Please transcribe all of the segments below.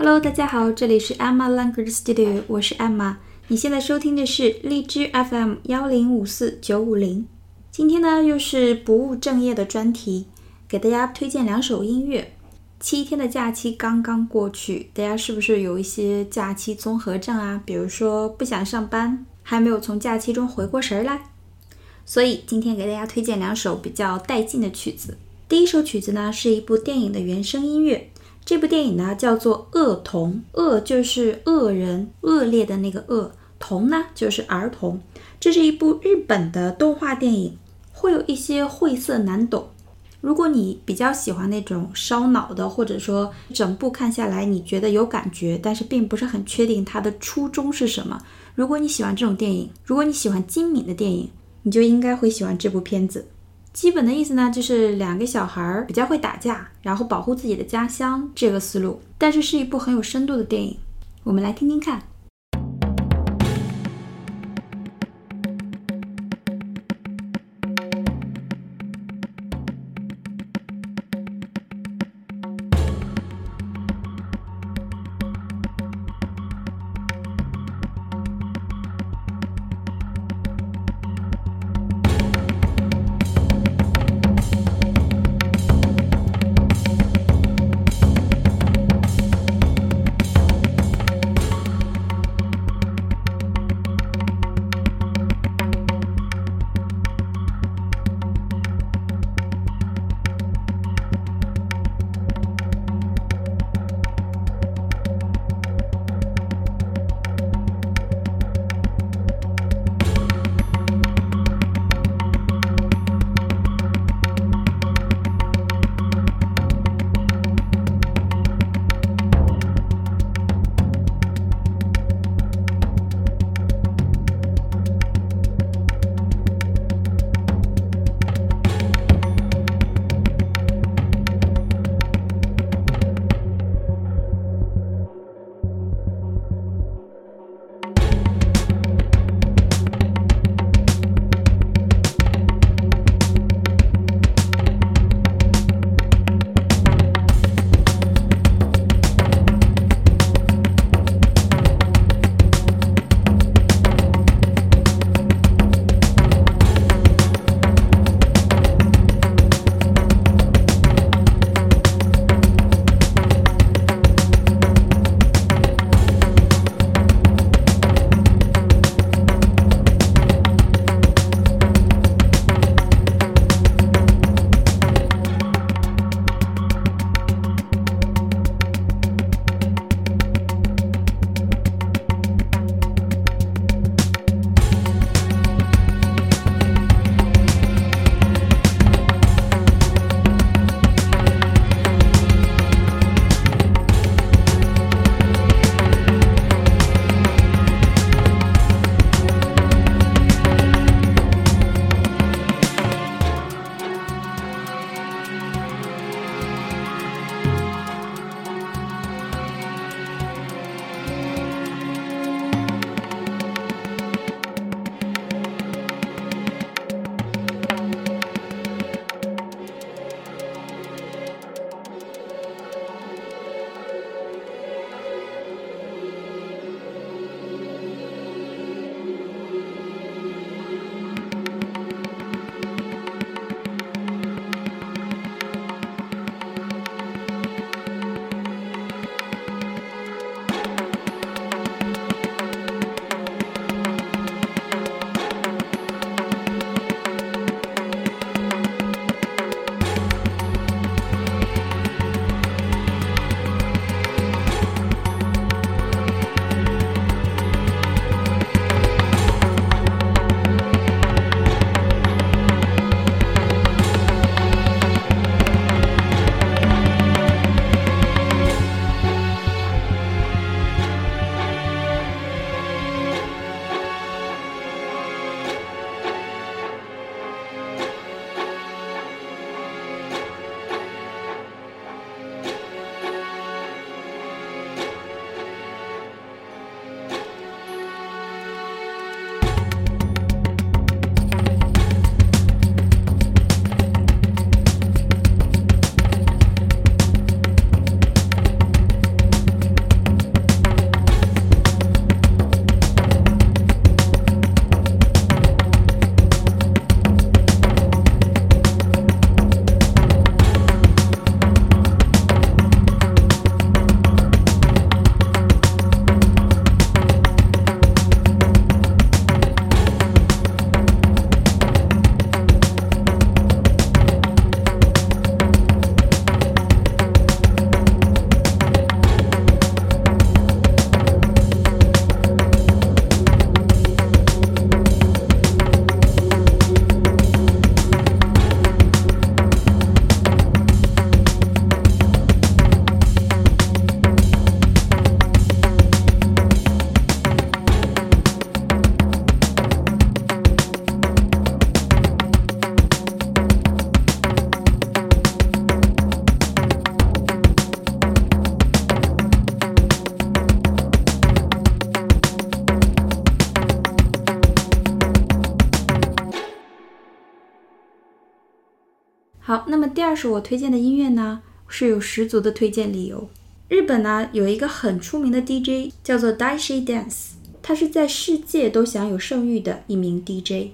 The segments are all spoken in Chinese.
Hello，大家好，这里是 Emma Language Studio，我是 Emma。你现在收听的是荔枝 FM 幺零五四九五零。今天呢，又是不务正业的专题，给大家推荐两首音乐。七天的假期刚刚过去，大家是不是有一些假期综合症啊？比如说不想上班，还没有从假期中回过神来。所以今天给大家推荐两首比较带劲的曲子。第一首曲子呢，是一部电影的原声音乐。这部电影呢叫做《恶童》，恶就是恶人、恶劣的那个恶，童呢就是儿童。这是一部日本的动画电影，会有一些晦涩难懂。如果你比较喜欢那种烧脑的，或者说整部看下来你觉得有感觉，但是并不是很确定它的初衷是什么。如果你喜欢这种电影，如果你喜欢精敏的电影，你就应该会喜欢这部片子。基本的意思呢，就是两个小孩儿比较会打架，然后保护自己的家乡这个思路。但是是一部很有深度的电影，我们来听听看。好，那么第二首我推荐的音乐呢，是有十足的推荐理由。日本呢有一个很出名的 DJ 叫做 Daishi Dance，他是在世界都享有盛誉的一名 DJ。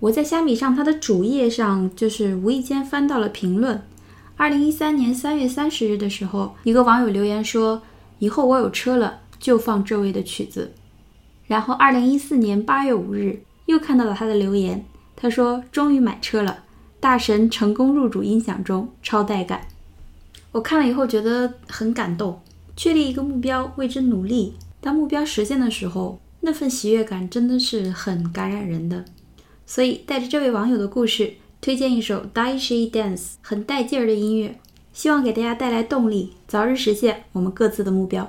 我在虾米上他的主页上就是无意间翻到了评论。二零一三年三月三十日的时候，一个网友留言说：“以后我有车了就放这位的曲子。”然后二零一四年八月五日又看到了他的留言，他说：“终于买车了，大神成功入主音响中，超带感。”我看了以后觉得很感动，确立一个目标，为之努力。当目标实现的时候，那份喜悦感真的是很感染人的。所以带着这位网友的故事，推荐一首 Daishi Dance，很带劲儿的音乐，希望给大家带来动力，早日实现我们各自的目标。